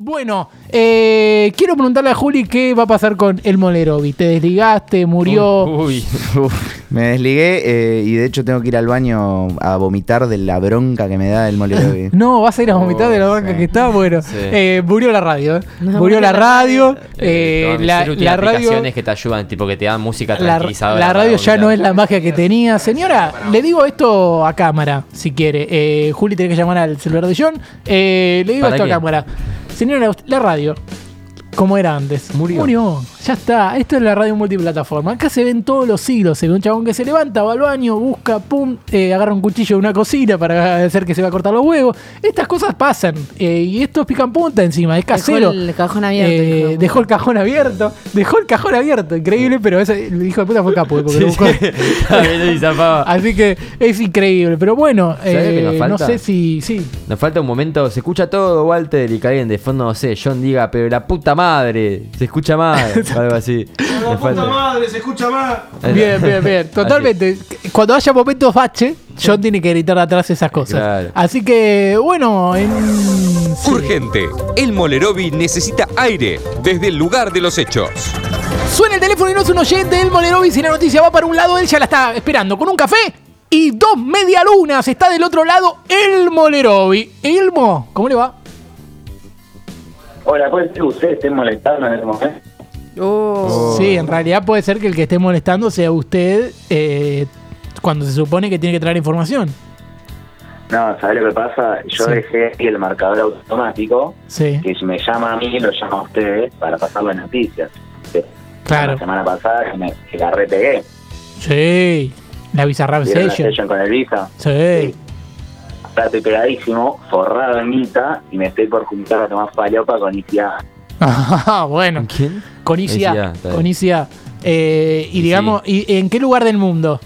Bueno, eh, quiero preguntarle a Juli qué va a pasar con el Molerovi. ¿Te desligaste? ¿Murió? Uy, Uf, me desligué eh, y de hecho tengo que ir al baño a vomitar de la bronca que me da el Molerovi. No, vas a ir a vomitar de la Oh, sí. que está. Bueno, Sí. eh, murió la radio. No, murió la radio. no, la, la radio. aplicaciones que te ayudan, tipo que te dan música La, tranquilizadora. la para radio ya no es la magia que tenía. Señora, le digo esto a cámara, si quiere. Eh, Juli tiene que llamar al celular de John. Eh, le digo ¿Para esto qué? a cámara. Señora, la radio, como era antes. Murió. Murió. Ya está. Esto es la radio multiplataforma. Acá se ven todos los siglos. Se ve un chabón que se levanta, va al baño, busca, pum, eh, agarra un cuchillo de una cocina para hacer que se va a cortar los huevos. Estas cosas pasan. Eh, y esto es pican punta encima. Es casero. Dejó el cajón abierto. Eh, dejó el cajón abierto. Dejó el cajón abierto. Increíble, pero ese el hijo de puta fue capo. porque lo buscó. Así que es increíble. Pero bueno, ¿Sabés lo que nos eh, no sé si. Sí. Nos falta un momento, se escucha todo, Walter, y que alguien de fondo, no sé, John diga, pero la puta madre, se escucha mal, o algo así. La puta falta. madre, se escucha más. Bien, bien, bien. Totalmente. Cuando haya momentos bache, John tiene que gritar de atrás esas cosas. Claro. Así que, bueno, en. sí. Urgente. El Molerovi necesita aire desde el lugar de los hechos. Suena el teléfono y no es un oyente. El Molerovi, si la noticia va para un lado, él ya la está esperando con un café y dos medialunas. Está del otro lado el Molerovi. Elmo, ¿cómo le va? Hola, ¿puede ser que usted esté molestando en este momento? Oh. Sí, en realidad puede ser que el que esté molestando sea usted eh, cuando se supone que tiene que traer información. No, ¿sabes lo que pasa? Yo Sí. dejé ahí el marcador automático, Sí, que si me llama a mí, lo llama a ustedes para pasar las noticias. Sí. claro. La semana pasada que, me, que la repegué. Sí, la Bizarrap ¿Vieron la Session. session con el Visa? Sí. Ahora estoy pegadísimo, forrado en guita, y me estoy por juntar a tomar palopa con ICA. Ah, bueno. ¿Quién? Con ICA. Con ICA. Eh, y digamos, ¿y en qué lugar del mundo?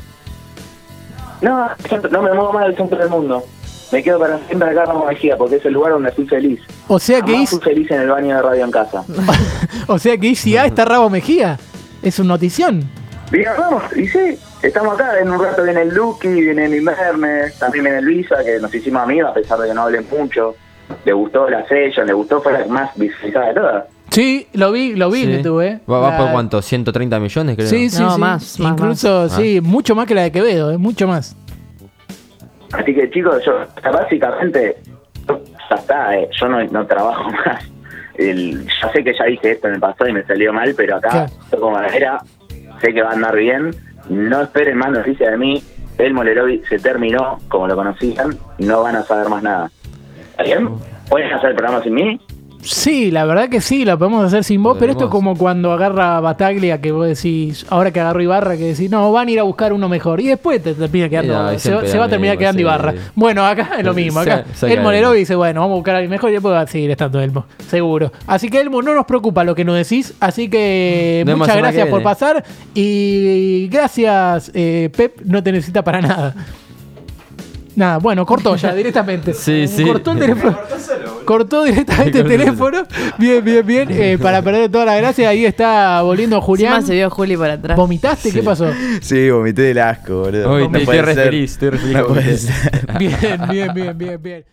No, no me muevo más del centro del mundo. Me quedo para siempre acá en Mejía, porque es el lugar donde fui feliz. O sea que Jamás fui feliz en el baño de radio en casa. o sea que ICA está Rabo Mejía. Es una notición. Diga, vamos, y sí, estamos acá, en un rato viene el Lucky, viene el Invernes, también viene el Luisa, que nos hicimos amigos a pesar de que no hablen mucho. Le gustó la session, le gustó, fue la más visualizada de todas. Sí, lo vi, lo vi Sí. en YouTube, ¿eh? ¿Va, va La- por cuánto? ¿130 millones, creo? Sí, sí, No, sí. más, Incluso, más. sí, mucho más que la de Quevedo, ¿eh? Mucho más. Así que chicos, yo básicamente, ya está, eh, yo no, no trabajo más. El, ya sé que ya dije esto en el pasado y me salió mal, pero acá, Claro. toco madera, sé que va a andar bien. No esperen más noticias de mí. El Molerovi se terminó, como lo conocían, no van a saber más nada. ¿Está bien? ¿Pueden hacer el programa sin mí? Sí, la verdad que sí, lo podemos hacer sin vos, pero esto es como cuando agarra Bataglia, que vos decís, ahora que agarro Ibarra, que decís, no, van a ir a buscar uno mejor. Y después te termina quedando, No, se, se va a terminar mismo, quedando sí. Ibarra. Bueno, acá es lo mismo. Acá Sa- saca el Elmo. Molerovi dice, bueno, vamos a buscar a alguien mejor y después va a seguir estando Elmo, seguro. Así que Elmo, no nos preocupa lo que nos decís, así que muchas la gracias que por pasar y gracias, eh, Pep, no te necesita para nada. Nada, bueno, cortó ya directamente. Sí, sí. Cortó el teléfono. Cortó directamente el teléfono. Bien, bien, bien. Eh, para perder toda la gracia, ahí está volviendo Julián. Encima se vio Juli por atrás. ¿Vomitaste? ¿Qué pasó? Sí, vomité del asco, boludo. Uy, No estoy puede re ser. feliz, estoy re feliz No con puede usted. ser. Bien, bien, bien, bien, bien.